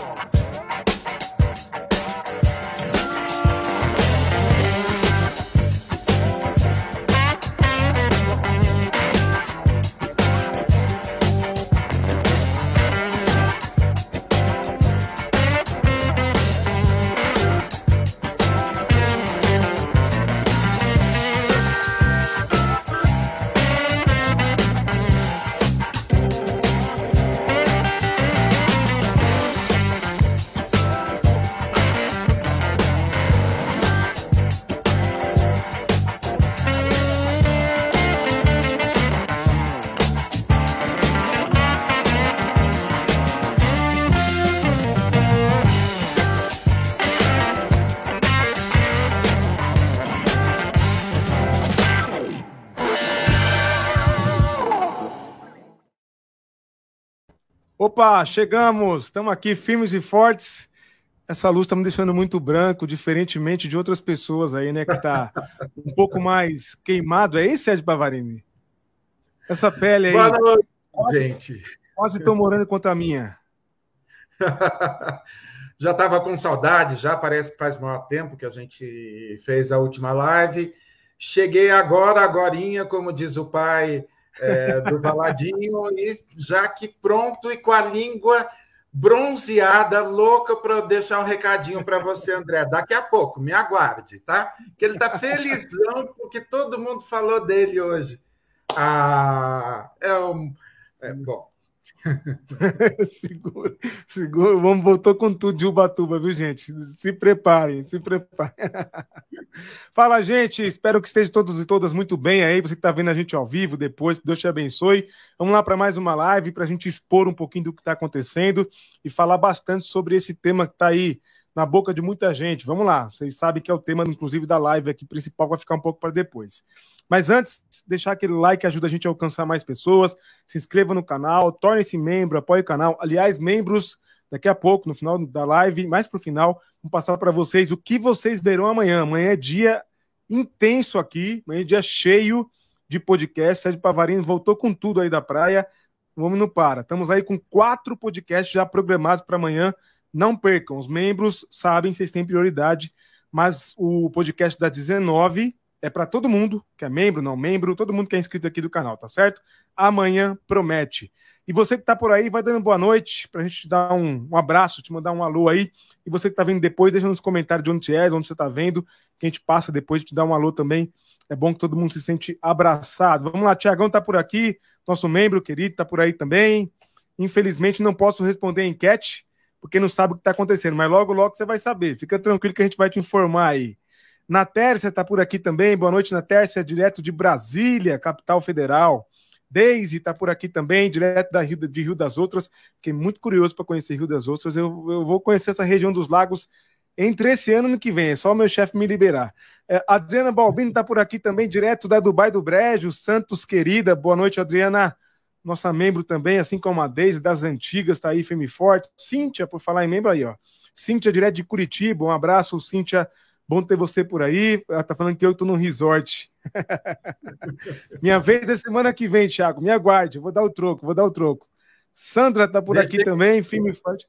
Wall. Opa, chegamos! Estamos aqui firmes e fortes. Essa luz está me deixando muito branco, diferentemente de outras pessoas aí, né? Que está um pouco mais queimado. É isso, Ed Bavarini? Essa pele aí. Boa noite, gente. Quase estou morando contra a minha. já estava com saudade, já parece que faz maior tempo que a gente fez a última live. Cheguei agora, agorinha, como diz o pai, é, do Valadinho, e já que pronto e com a língua bronzeada, louca para deixar um recadinho para você, André. Daqui a pouco, me aguarde, tá? Que ele está felizão porque todo mundo falou dele hoje. Ah, é um. É, bom, segura, segura. Vamos voltou com tudo de Ubatuba, viu, gente? Se preparem, se preparem. Fala, gente. Espero que estejam todos e todas muito bem aí. Você que está vendo a gente ao vivo depois, que Deus te abençoe. Vamos lá para mais uma live para a gente expor um pouquinho do que está acontecendo e falar bastante sobre esse tema que está aí na boca de muita gente. Vamos lá, vocês sabem que é o tema, inclusive, da live aqui principal, vai ficar um pouco para depois. Mas antes, deixar aquele like ajuda a gente a alcançar mais pessoas. Se inscreva no canal, torne-se membro, apoie o canal. Aliás, membros, daqui a pouco, no final da live, mais para o final, vou passar para vocês o que vocês verão amanhã. Amanhã é dia intenso aqui, amanhã é dia cheio de podcast. Sérgio Pavarino voltou com tudo aí da praia. Vamos no para. Estamos aí com quatro podcasts já programados para amanhã. Não percam, os membros sabem, vocês têm prioridade, mas o podcast da 19 é para todo mundo, que é membro, não membro, todo mundo que é inscrito aqui do canal, tá certo? Amanhã promete. E você que está por aí, vai dando boa noite, para a gente te dar um, um, abraço, te mandar um alô aí. E você que está vendo depois, deixa nos comentários de onde você é, de onde você está vendo, que a gente passa depois, te dá um alô também. É bom que todo mundo se sente abraçado. Vamos lá, Tiagão está por aqui, nosso membro querido está por aí também. Infelizmente não posso responder a enquete, porque não sabe o que está acontecendo, mas logo, logo você vai saber. Fica tranquilo que a gente vai te informar aí. Na Tércia está por aqui também. Boa noite, na Tércia, direto de Brasília, capital federal. Deise está por aqui também, direto da Rio, de Rio das Ostras. Fiquei muito curioso para conhecer Rio das Ostras. Eu, eu, vou conhecer essa região dos lagos entre esse ano e ano que vem. É só o meu chefe me liberar. É, Adriana Balbini está por aqui também, direto da Dubai do Brejo. Santos, querida. Boa noite, Adriana nossa membro também, assim como a Deise das antigas, está aí firme e forte. Cíntia, por falar em membro aí, ó. Cíntia, direto de Curitiba, um abraço, Cíntia. Bom ter você por aí. Ela tá falando que eu tô no resort. Minha vez é semana que vem, Thiago. Me aguarde, vou dar o troco, vou dar o troco. Sandra tá por Deixei... aqui também, firme e forte.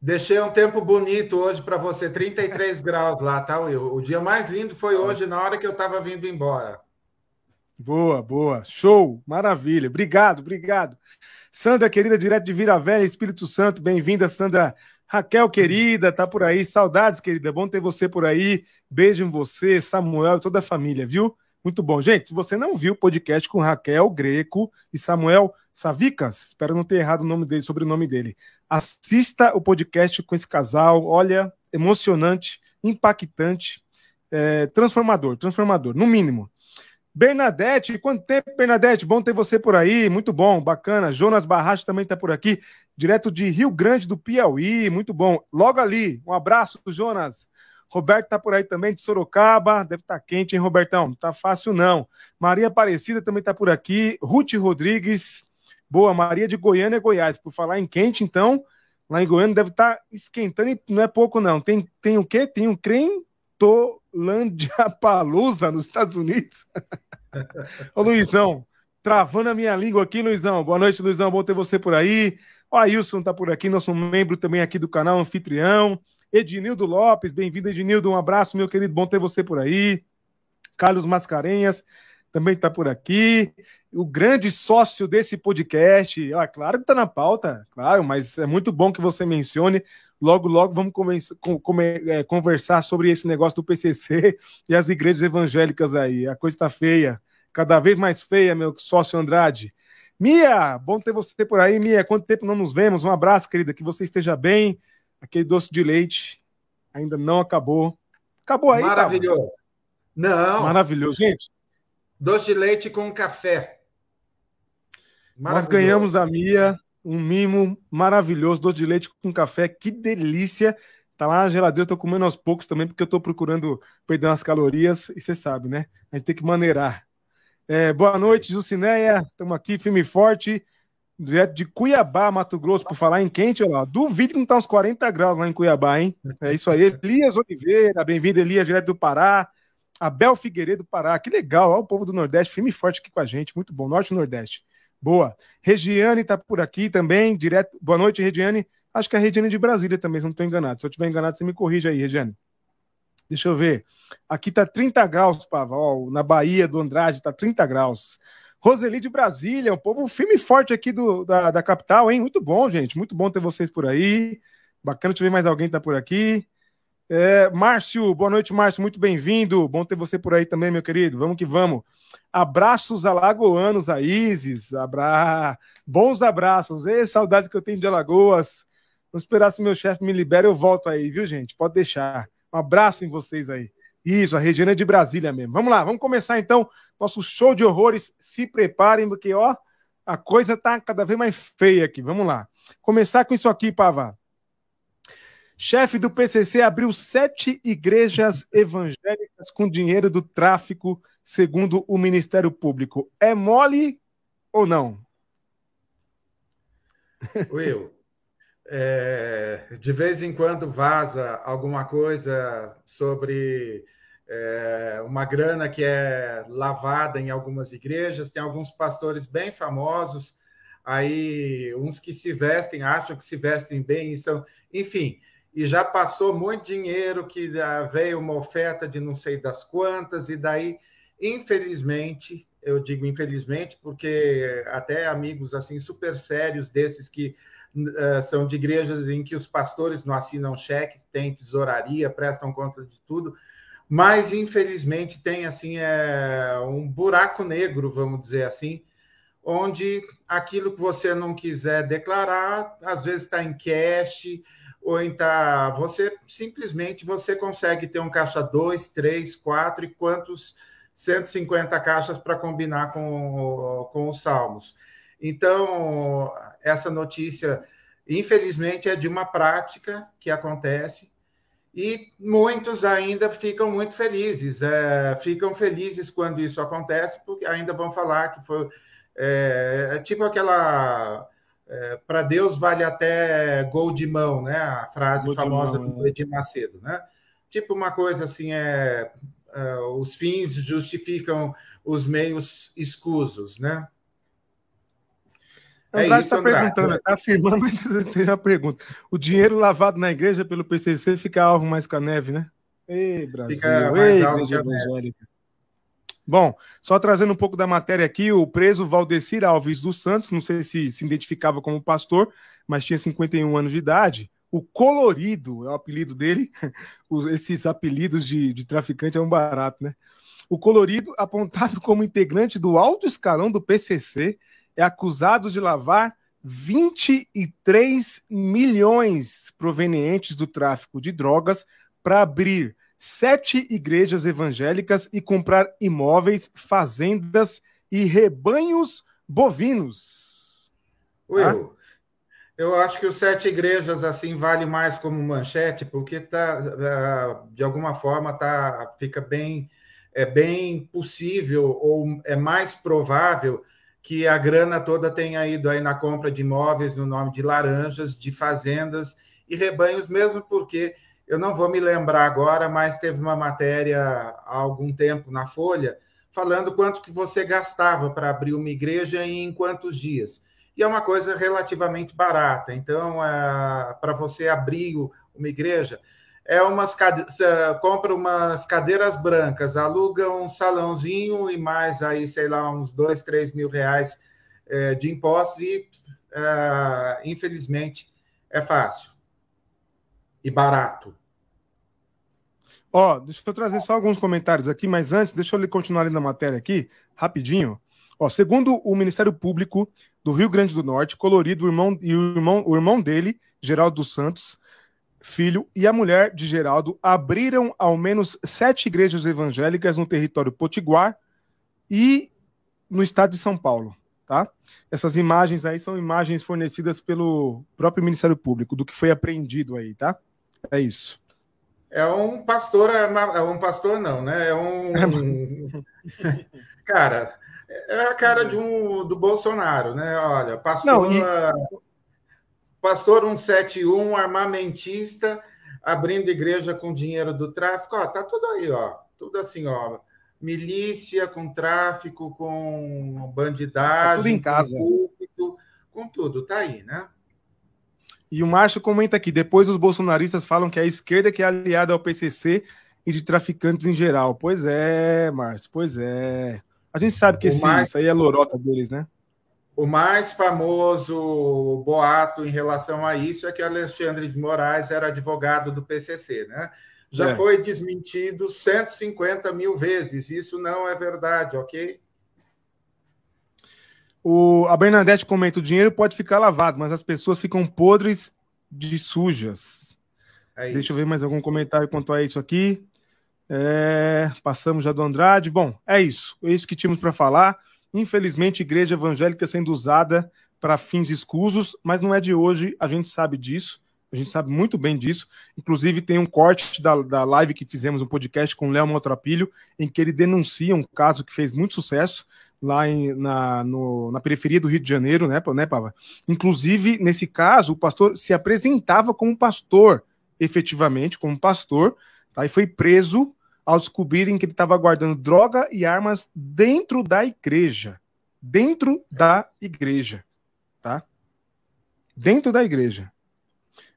Deixei um tempo bonito hoje para você, 33 graus lá, tá, Will? O dia mais lindo foi hoje, na hora que eu estava vindo embora. Boa, boa. Show. Maravilha. Obrigado, obrigado. Sandra, querida, direto de Vira Velha, Espírito Santo. Bem-vinda, Sandra. Raquel, querida, tá por aí. Saudades, querida. Bom ter você por aí. Beijo em você, Samuel toda a família, viu? Muito bom. Gente, se você não viu o podcast com Raquel Greco e Samuel Savicas, espero não ter errado o nome dele, sobre o nome dele. Assista o podcast com esse casal. Olha, emocionante, impactante, é, transformador, transformador, no mínimo. Bernadette, quanto tempo, Bernadette? Bom ter você por aí, muito bom, bacana. Jonas Barracho também está por aqui, direto de Rio Grande do Piauí, muito bom. Logo ali, um abraço, Jonas. Roberto está por aí também, de Sorocaba, deve estar tá quente, hein, Robertão? Não está fácil, não. Maria Aparecida também está por aqui, Ruth Rodrigues, boa, Maria de Goiânia, Goiás. Por falar em quente, então, lá em Goiânia deve estar tá esquentando, e não é pouco, não. Tem, tem o quê? Tem um creme Palusa nos Estados Unidos. Ô Luizão, travando a minha língua aqui, Luizão. Boa noite, Luizão. Bom ter você por aí. O Ailson tá por aqui, nosso membro também aqui do canal, anfitrião. Ednildo Lopes, bem-vindo, Ednildo. Um abraço, meu querido. Bom ter você por aí. Carlos Mascarenhas também está por aqui. O grande sócio desse podcast, ah, claro que está na pauta, claro, mas é muito bom que você mencione. Logo, logo vamos é, conversar sobre esse negócio do PCC e as igrejas evangélicas aí. A coisa está feia, cada vez mais feia, meu sócio Andrade. Mia, bom ter você por aí, Mia. Quanto tempo não nos vemos? Um abraço, querida, que você esteja bem. Aquele doce de leite ainda não acabou. Acabou aí. Maravilhoso. Não. Maravilhoso, gente. Doce de leite com café. Nós ganhamos da Mia um mimo maravilhoso, doce de leite com café, que delícia. Tá lá na geladeira, tô comendo aos poucos também, porque eu tô procurando perder umas calorias, e você sabe, né? A gente tem que maneirar. É, boa noite, Jucineia. Estamos aqui, firme e forte, direto de Cuiabá, Mato Grosso, por falar em quente, olha lá. Duvido que não tá uns 40 graus lá em Cuiabá, hein? É isso aí. Elias Oliveira, bem-vindo, Elias, direto do Pará. Abel Figueiredo Pará, que legal, olha o povo do Nordeste, firme e forte aqui com a gente, muito bom, Norte e Nordeste. Boa. Regiane está por aqui também, direto. Boa noite, Regiane. Acho que é a Regiane de Brasília também, se não estou enganado. Se eu estiver enganado, você me corrige aí, Regiane. Deixa eu ver. Aqui tá 30 graus, Pava. Ó, na Bahia do Andrade tá 30 graus. Roseli de Brasília, um povo firme e forte aqui do, da, da capital, hein? Muito bom, gente. Muito bom ter vocês por aí. Bacana te ver mais alguém tá por aqui. É, Márcio, boa noite, Márcio, muito bem-vindo. Bom ter você por aí também, meu querido. Vamos que vamos. Abraços alagoanos, a Isis. Abra... Bons abraços. Ei, saudade que eu tenho de Alagoas. Vamos esperar se meu chefe me libera, eu volto aí, viu, gente? Pode deixar. Um abraço em vocês aí. Isso, a Regina é de Brasília mesmo. Vamos lá, vamos começar então nosso show de horrores. Se preparem, porque, ó, a coisa tá cada vez mais feia aqui. Vamos lá. Começar com isso aqui, Pava. Chefe do PCC abriu sete igrejas evangélicas com dinheiro do tráfico, segundo o Ministério Público. É mole ou não? Will, é, de vez em quando vaza alguma coisa sobre é, uma grana que é lavada em algumas igrejas. Tem alguns pastores bem famosos, aí uns que se vestem, acham que se vestem bem, e são, enfim e já passou muito dinheiro, que veio uma oferta de não sei das quantas, e daí, infelizmente, eu digo infelizmente, porque até amigos assim super sérios desses que uh, são de igrejas em que os pastores não assinam cheque, tem tesouraria, prestam conta de tudo, mas infelizmente tem assim é, um buraco negro, vamos dizer assim, onde aquilo que você não quiser declarar, às vezes está em cash, ou então você simplesmente você consegue ter um caixa 2, 3, 4 e quantos 150 caixas para combinar com, com os salmos. Então, essa notícia, infelizmente, é de uma prática que acontece e muitos ainda ficam muito felizes. É, ficam felizes quando isso acontece, porque ainda vão falar que foi é, é tipo aquela é, para Deus vale até gol de mão, né? A frase gol famosa mão, do é. Edir Macedo, né? Tipo uma coisa assim, é, é, os fins justificam os meios escusos, né? É Andrade está perguntando, está afirmando, mas tem uma pergunta. O dinheiro lavado na igreja pelo PCC fica alvo mais com a neve, né? Ei, Brasil, fica ei, igreja evangélica. Bom, só trazendo um pouco da matéria aqui, o preso Valdecir Alves dos Santos, não sei se se identificava como pastor, mas tinha 51 anos de idade. O Colorido é o apelido dele. Esses apelidos de, de traficante é um barato, né? O Colorido, apontado como integrante do alto escalão do PCC, é acusado de lavar 23 milhões provenientes do tráfico de drogas para abrir sete igrejas evangélicas e comprar imóveis, fazendas e rebanhos bovinos. Will, ah? eu acho que os sete igrejas assim vale mais como manchete, porque tá, é, de alguma forma tá, fica bem, é bem possível ou é mais provável que a grana toda tenha ido aí na compra de imóveis no nome de laranjas, de fazendas e rebanhos, mesmo porque eu não vou me lembrar agora, mas teve uma matéria há algum tempo na Folha falando quanto que você gastava para abrir uma igreja e em quantos dias. E é uma coisa relativamente barata. Então, é, para você abrir uma igreja, é umas compra umas cadeiras brancas, aluga um salãozinho e mais aí, sei lá, uns dois, três mil reais é, de impostos e, é, infelizmente, é fácil e barato. Ó, deixa eu trazer só alguns comentários aqui, mas antes, deixa eu continuar lendo a matéria aqui, rapidinho. Ó, segundo o Ministério Público do Rio Grande do Norte, Colorido, o irmão, e o irmão, o irmão dele, Geraldo dos Santos, filho, e a mulher de Geraldo abriram ao menos sete igrejas evangélicas no território potiguar e no estado de São Paulo. Tá? Essas imagens aí são imagens fornecidas pelo próprio Ministério Público, do que foi apreendido aí, tá? É isso. É um pastor, é um pastor não, né? É um. É cara, é a cara de um do Bolsonaro, né? Olha, pastor. Não, e... Pastor 171, armamentista, abrindo igreja com dinheiro do tráfico. Ó, tá tudo aí, ó. Tudo assim, ó. Milícia com tráfico, com bandidagem. Tá tudo em casa. Com, púlpito, com tudo, tá aí, né? E o Márcio comenta aqui: depois os bolsonaristas falam que a esquerda que é aliada ao PCC e de traficantes em geral. Pois é, Márcio, pois é. A gente sabe que esse, mais, isso aí é lorota deles, né? O mais famoso boato em relação a isso é que Alexandre de Moraes era advogado do PCC, né? Já é. foi desmentido 150 mil vezes. Isso não é verdade, ok? O, a Bernadette comenta: o dinheiro pode ficar lavado, mas as pessoas ficam podres de sujas. É Deixa eu ver mais algum comentário quanto a isso aqui. É, passamos já do Andrade. Bom, é isso. É isso que tínhamos para falar. Infelizmente, igreja evangélica sendo usada para fins escusos, mas não é de hoje, a gente sabe disso. A gente sabe muito bem disso. Inclusive, tem um corte da, da live que fizemos, um podcast com o Léo Motropilho, em que ele denuncia um caso que fez muito sucesso lá em, na, no, na periferia do Rio de Janeiro, né, né, Pava? Inclusive, nesse caso, o pastor se apresentava como pastor, efetivamente, como pastor, tá? e foi preso ao descobrirem que ele estava guardando droga e armas dentro da igreja. Dentro da igreja, tá? Dentro da igreja.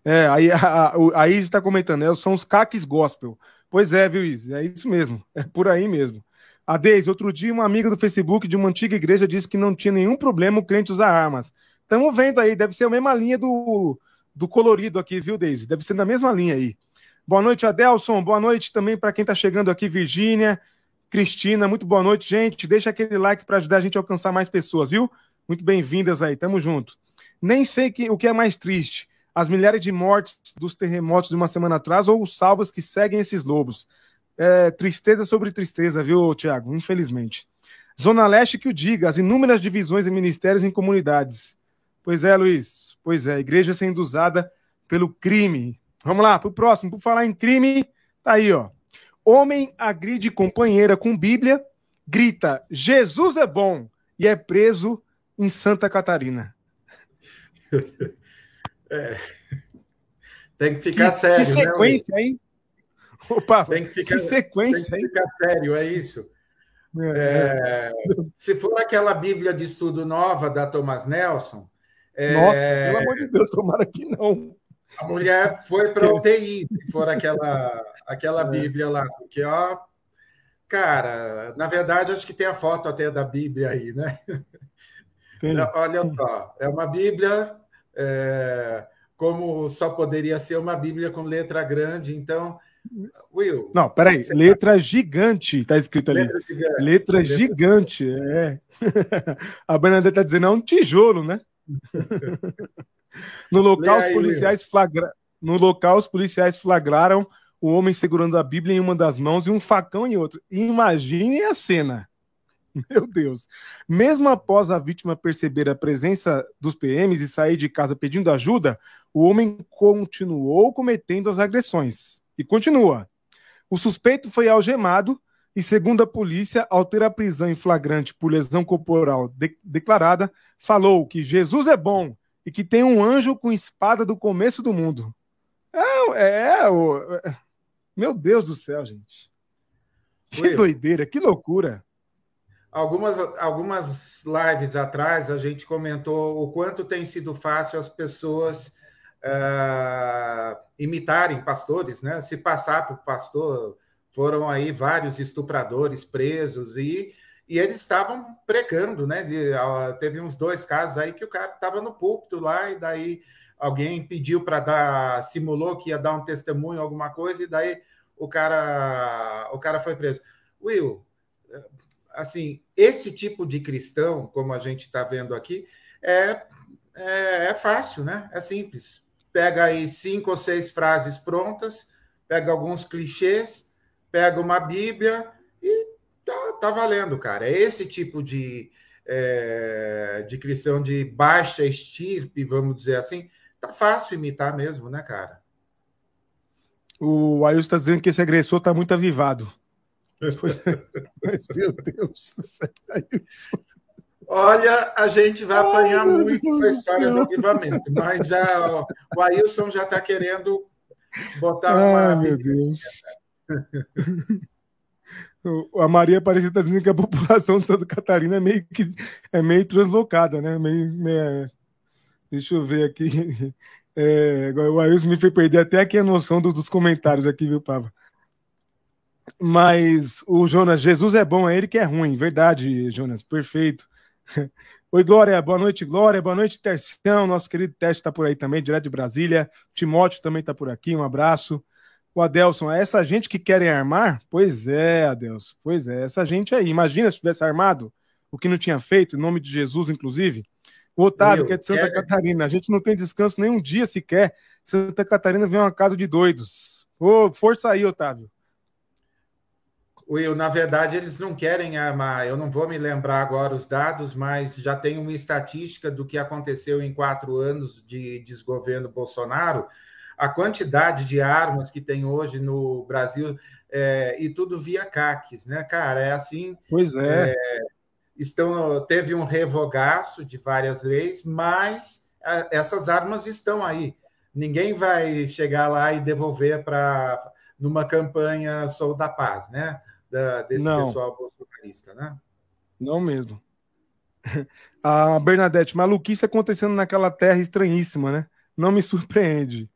É, aí a, a, a está comentando, né? São os caques gospel. Pois é, viu, Izzy? É isso mesmo. É por aí mesmo. A Deise, outro dia, uma amiga do Facebook de uma antiga igreja disse que não tinha nenhum problema o crente usar armas. Estamos vendo aí, deve ser a mesma linha do, do colorido aqui, viu, Deise? Deve ser na mesma linha aí. Boa noite, Adelson. Boa noite também para quem está chegando aqui, Virgínia, Cristina. Muito boa noite, gente. Deixa aquele like para ajudar a gente a alcançar mais pessoas, viu? Muito bem-vindas aí, tamo junto. Nem sei que, o que é mais triste: as milhares de mortes dos terremotos de uma semana atrás ou os salvos que seguem esses lobos é, tristeza sobre tristeza, viu, Tiago? Infelizmente. Zona Leste que o diga, as inúmeras divisões em ministérios e comunidades. Pois é, Luiz. Pois é, igreja sendo usada pelo crime. Vamos lá, pro próximo. Por falar em crime, tá aí, ó. Homem agride companheira com Bíblia, grita: Jesus é bom e é preso em Santa Catarina. É. Tem que ficar que, sério. Que né, sequência, né, hein? Opa, tem que, ficar, que sequência, tem que ficar sério, é isso. É, é, se for aquela Bíblia de estudo nova da Thomas Nelson. É, Nossa, pelo amor de Deus, tomara que não. A mulher foi para UTI, se for aquela, aquela é. Bíblia lá, porque, ó, cara, na verdade, acho que tem a foto até da Bíblia aí, né? Tem. Olha só, é uma Bíblia é, como só poderia ser uma Bíblia com letra grande, então Will. Não, peraí. Letra tá... gigante, tá escrito ali. Letra gigante. Letra letra gigante, é. A Bernadette tá dizendo, é um tijolo, né? no local, os policiais flagra... No local, os policiais flagraram o homem segurando a Bíblia em uma das mãos e um facão em outra. Imagine a cena. Meu Deus. Mesmo após a vítima perceber a presença dos PMs e sair de casa pedindo ajuda, o homem continuou cometendo as agressões. E continua. O suspeito foi algemado e, segundo a polícia, ao ter a prisão em flagrante por lesão corporal de declarada, falou que Jesus é bom e que tem um anjo com espada do começo do mundo. É, é, é meu Deus do céu, gente. Que doideira, que loucura. algumas, algumas lives atrás a gente comentou o quanto tem sido fácil as pessoas uh, imitarem pastores, né? Se passar por pastor, foram aí vários estupradores presos e, e eles estavam pregando, né? De, uh, teve uns dois casos aí que o cara estava no púlpito lá e daí alguém pediu para dar, simulou que ia dar um testemunho, alguma coisa, e daí o cara, o cara foi preso. Will, assim, esse tipo de cristão, como a gente está vendo aqui, é, é, é, fácil, né? É simples. Pega aí cinco ou seis frases prontas, pega alguns clichês, pega uma Bíblia e tá, tá valendo, cara. É esse tipo de, é, de cristão de baixa estirpe, vamos dizer assim, tá fácil imitar mesmo, né, cara? O Ailson está dizendo que esse agressor está muito avivado. Mas, meu Deus do céu, Ailson. Olha, a gente vai apanhar Ai, muito com a história do avivamento, mas já ó, o Ailson já está querendo botar uma. Ai, meu Deus. A Maria Aparecida está dizendo que a população de Santa Catarina é meio que é meio translocada, né? Meio, meio, Deixa eu ver aqui. É, o Ailson me fez perder até aqui a noção do, dos comentários aqui, viu, Pava? Mas o Jonas, Jesus é bom, é ele que é ruim. Verdade, Jonas, perfeito. Oi, Glória, boa noite, Glória, boa noite, Tercião, nosso querido Teste está por aí também, direto de Brasília. Timóteo também está por aqui, um abraço. O Adelson, é essa gente que querem armar? Pois é, Adelson, pois é, essa gente aí. Imagina se tivesse armado o que não tinha feito, em nome de Jesus, inclusive. O Otávio, Meu, que é de Santa. Catarina, a gente não tem descanso nem um dia sequer. Santa Catarina vem uma casa de doidos. Ô, força aí, Otávio. Will, na verdade, eles não querem armar. Eu não vou me lembrar agora os dados, mas já tem uma estatística do que aconteceu em quatro anos de desgoverno Bolsonaro. A quantidade de armas que tem hoje no Brasil, é, e tudo via CACs, né, cara? É assim. Pois é. é estão, teve um revogaço de várias leis, mas essas armas estão aí. Ninguém vai chegar lá e devolver para numa campanha Sou da Paz, né? Da, desse Não. pessoal bolsonarista, né? Não mesmo. A Bernadette, maluquice acontecendo naquela terra estranhíssima, né? Não me surpreende.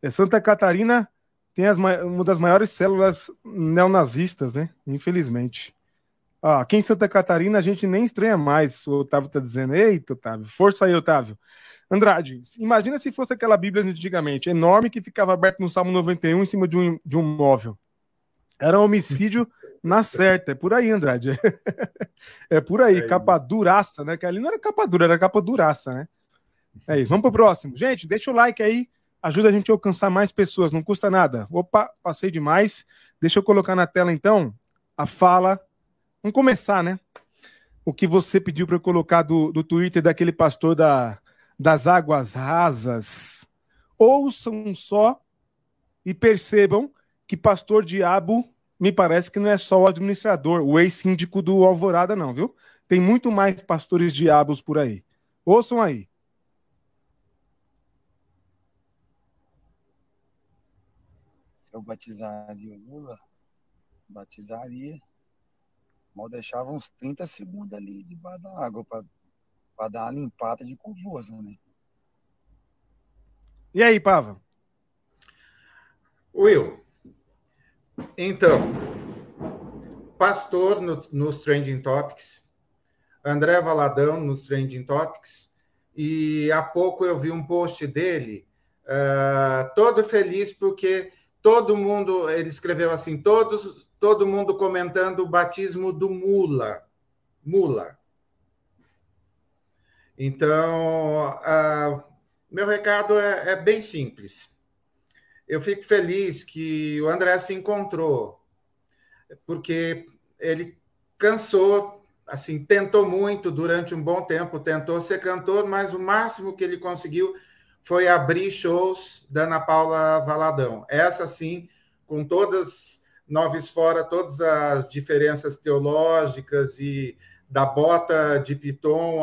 É Santa Catarina tem as, uma das maiores células neonazistas, né? Infelizmente. Ah, aqui em Santa Catarina a gente nem estranha mais, o Otávio está dizendo. Eita, Otávio, força aí, Otávio. Andrade, imagina se fosse aquela Bíblia antigamente, enorme, que ficava aberta no Salmo 91 em cima de um, de um móvel. Era um homicídio na certa. É por aí, Andrade. é por aí, é capa duraça, né? Que ali não era capa dura, era capa duraça, né? É isso. Vamos pro próximo. Gente, deixa o like aí, ajuda a gente a alcançar mais pessoas, não custa nada. Opa, passei demais. Deixa eu colocar na tela então a fala Vamos começar, né? O que você pediu para eu colocar do, do Twitter daquele pastor da, das águas rasas. Ouçam só e percebam que pastor diabo me parece que não é só o administrador, o ex-síndico do Alvorada, não, viu? Tem muito mais pastores diabos por aí. Ouçam aí. Se eu batizaria o Lula, batizaria Mal deixava uns 30 segundos ali debaixo da água para dar uma limpada de confuso, né? E aí, Pava? Will, então, Pastor no, nos Trending Topics, André Valadão nos Trending Topics, e há pouco eu vi um post dele, uh, todo feliz porque todo mundo, ele escreveu assim, todos todo mundo comentando o batismo do mula. Mula. Então, uh, meu recado é, é, bem simples. Eu fico feliz que o André se encontrou, porque ele cansou, assim, tentou muito durante um bom tempo, tentou ser cantor, mas o máximo que ele conseguiu foi abrir shows da Ana Paula Valadão. Essa, sim, com todas Noves fora todas as diferenças teológicas e da bota de Piton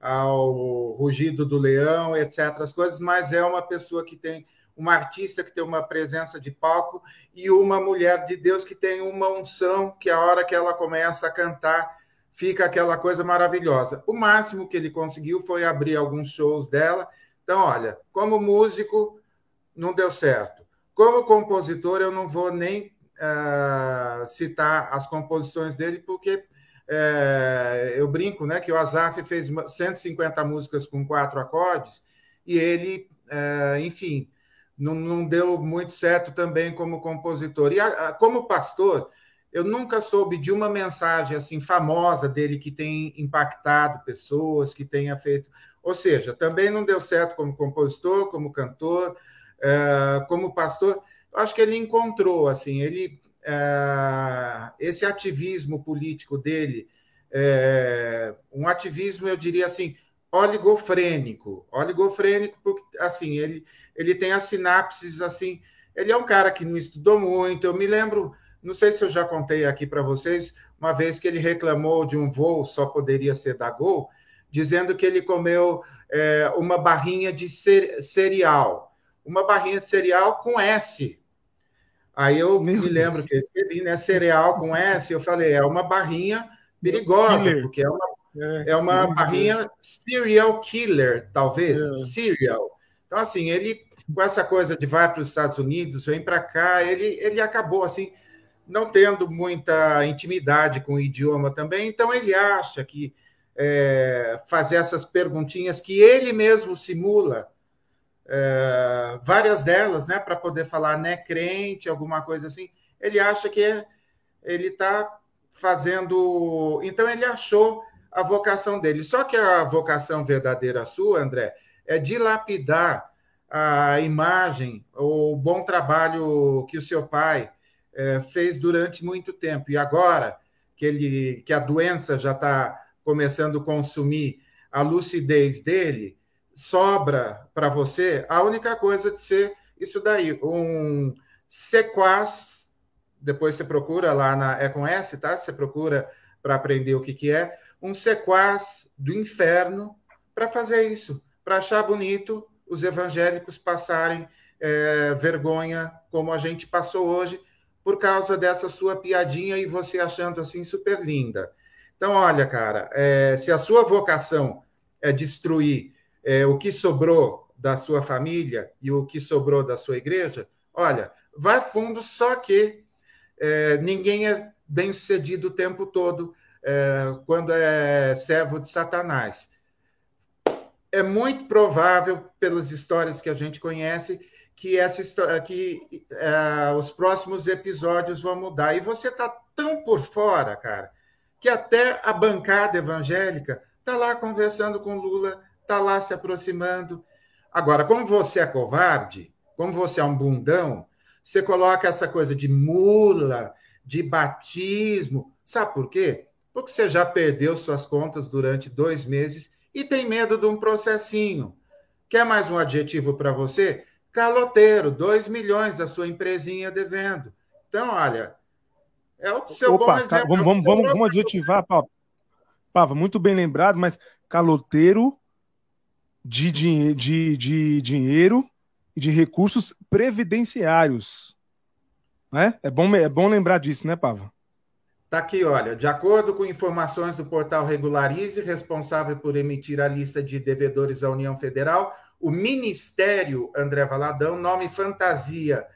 ao rugido do leão, etc. As coisas, mas é uma pessoa que tem uma artista que tem uma presença de palco e uma mulher de Deus que tem uma unção que a hora que ela começa a cantar fica aquela coisa maravilhosa. O máximo que ele conseguiu foi abrir alguns shows dela. Então, olha, como músico não deu certo. Como compositor, eu não vou nem uh, citar as composições dele porque é, eu brinco, né, que o Azaf fez 150 músicas com quatro acordes e ele, é, enfim, não, não, deu muito certo também como compositor. E a, a, como pastor, eu nunca soube de uma mensagem assim famosa dele que tem impactado pessoas, que tenha feito. Ou seja, também não deu certo como compositor, como cantor, é, como pastor. Acho que ele encontrou, assim, ele é, esse ativismo político dele, é, um ativismo, eu diria assim, oligofrênico. Oligofrênico porque, assim, ele, ele tem as sinapses, assim, ele é um cara que não estudou muito. Eu me lembro, não sei se eu já contei aqui para vocês, uma vez que ele reclamou de um voo, só poderia ser da Gol, dizendo que ele comeu é, uma barrinha de cereal. Uma barrinha de cereal com S, Aí eu Meu me lembro Deus. que eu escrevi, né? Cereal com S, eu falei, é uma barrinha perigosa, porque é uma, é, é uma barrinha serial killer, talvez, é. serial. Então, assim, ele, com essa coisa de vai para os Estados Unidos, vem para cá, ele, ele acabou, assim, não tendo muita intimidade com o idioma também, então ele acha que é, fazer essas perguntinhas que ele mesmo simula, é, várias delas, né, para poder falar né crente, alguma coisa assim. Ele acha que é, ele está fazendo. Então ele achou a vocação dele. Só que a vocação verdadeira sua, André, é dilapidar a imagem, o bom trabalho que o seu pai é, fez durante muito tempo. E agora que ele, que a doença já está começando a consumir a lucidez dele, sobra para você a única coisa de ser isso daí, um sequaz, depois você procura lá na é com S, tá? Você procura para aprender o que que é, um sequaz do inferno para fazer isso, para achar bonito os evangélicos passarem é, vergonha como a gente passou hoje por causa dessa sua piadinha e você achando assim super linda. Então, olha, cara, é, se a sua vocação é destruir é, o que sobrou da sua família e o que sobrou da sua igreja, olha, vai fundo, só que é, ninguém é bem sucedido o tempo todo é, quando é servo de Satanás. É muito provável, pelas histórias que a gente conhece, que, essa que é, os próximos episódios vão mudar. E você está tão por fora, cara, que até a bancada evangélica está lá conversando com Lula está lá se aproximando. Agora, como você é covarde, como você é um bundão, você coloca essa coisa de mula, de batismo. Sabe por quê? Porque você já perdeu suas contas durante dois meses e tem medo de um processinho. Quer mais um adjetivo para você? Caloteiro, dois milhões da sua empresinha devendo. Então, olha, é o seu Opa, bom exemplo. Vamos, vamos, vamos, vamos adjetivar, Pava. Pava, muito bem lembrado, mas caloteiro de, de, de, de dinheiro e de recursos previdenciários. Né? É, bom, é bom lembrar disso, né, Pava? Tá aqui, olha. De acordo com informações do portal Regularize, responsável por emitir a lista de devedores à União Federal, o Ministério André Valadão, nome fantasia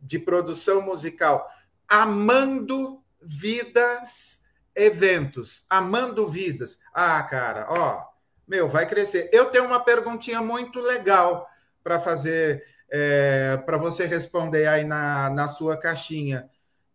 de produção musical, Amando Vidas Eventos. Amando Vidas. Ah, cara, ó, meu, vai crescer. Eu tenho uma perguntinha muito legal para fazer, é, para você responder aí na, na sua caixinha.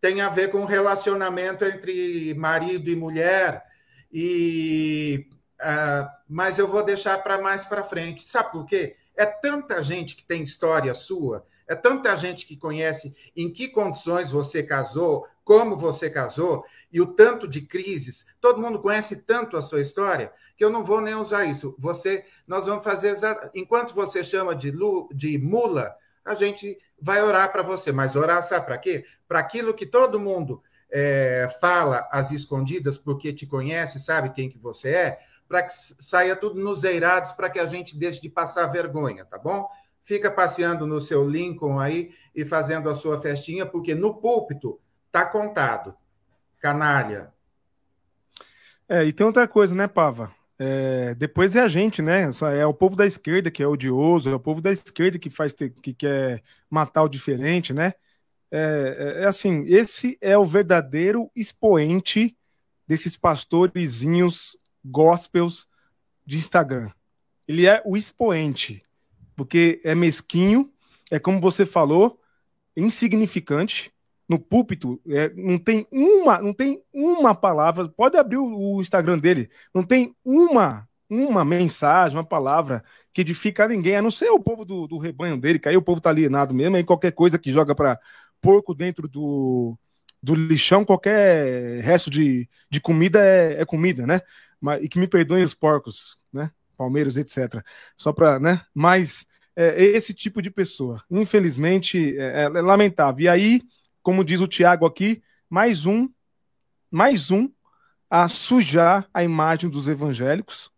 Tem a ver com o relacionamento entre marido e mulher, e uh, mas eu vou deixar para mais para frente. Sabe por quê? É tanta gente que tem história sua, é tanta gente que conhece em que condições você casou, como você casou, e o tanto de crises. Todo mundo conhece tanto a sua história que eu não vou nem usar isso. Você, nós vamos fazer enquanto você chama de, lu, de mula, a gente vai orar para você. Mas orar sabe para quê? Para aquilo que todo mundo é, fala às escondidas, porque te conhece, sabe quem que você é, para que saia tudo nos eirados, para que a gente deixe de passar vergonha, tá bom? fica passeando no seu Lincoln aí e fazendo a sua festinha, porque no púlpito tá contado. Canalha. É, e tem outra coisa, né, Pava? É, depois é a gente, né? É o povo da esquerda que é odioso, é o povo da esquerda que faz que quer matar o diferente, né? É, é, é assim, esse é o verdadeiro expoente desses pastorezinhos gospels de Instagram. Ele é o expoente, porque é mesquinho, é como você falou, insignificante. No púlpito, é, não tem uma, não tem uma palavra. Pode abrir o, o Instagram dele, não tem uma uma mensagem, uma palavra que edifica ninguém, a não ser o povo do, do rebanho dele, que aí o povo tá alienado mesmo, aí qualquer coisa que joga para porco dentro do, do lixão, qualquer resto de, de comida é, é comida, né? Mas, e que me perdoem os porcos, né? Palmeiras, etc. Só para, né? Mas é, esse tipo de pessoa, infelizmente, é, é, lamentável. E aí, como diz o Tiago aqui, mais um, mais um a sujar a imagem dos evangélicos,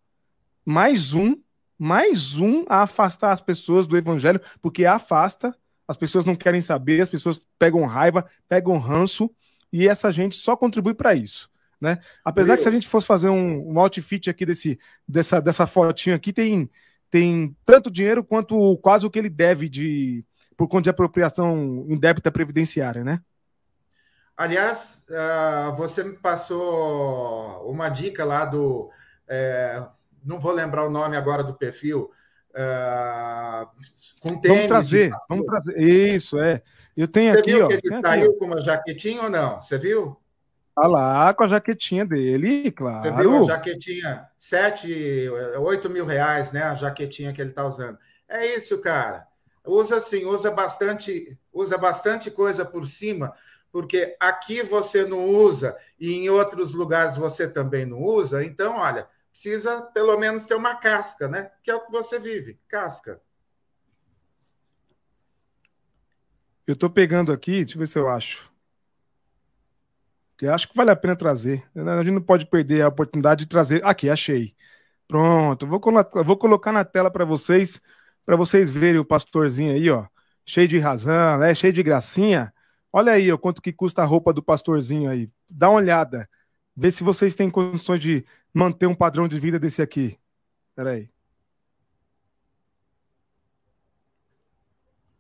mais um, mais um a afastar as pessoas do evangelho, porque afasta as pessoas não querem saber, as pessoas pegam raiva, pegam ranço, e essa gente só contribui para isso. Né? Apesar Eu... que se a gente fosse fazer um, um outfit aqui desse, dessa, dessa fotinha aqui, tem, tem tanto dinheiro quanto quase o que ele deve de por conta de apropriação indébita previdenciária, né? Aliás, uh, você me passou uma dica lá do. É, não vou lembrar o nome agora do perfil, Uh, com tênis, vamos trazer, vamos trazer. Isso, é. Eu tenho Você aqui, viu ó. que ele saiu com uma jaquetinha ou não? Você viu? Tá lá com a jaquetinha dele, claro. Você viu a jaquetinha? 7, 8 mil reais, né? A jaquetinha que ele tá usando. É isso, cara. Usa assim, usa bastante, usa bastante coisa por cima, porque aqui você não usa e em outros lugares você também não usa. Então, olha, precisa pelo menos ter uma casca, né? Que é o que você vive, casca. Eu estou pegando aqui, deixa eu ver se eu acho. Eu acho que vale a pena trazer. A gente não pode perder a oportunidade de trazer. Aqui, achei. Pronto, vou, colocar, vou colocar na tela para vocês, para vocês verem o pastorzinho aí, ó, cheio de razão, né? cheio de gracinha. Olha aí, ó, quanto que custa a roupa do pastorzinho aí. Dá uma olhada. Vê se vocês têm condições de manter um padrão de vida desse aqui. Espera aí.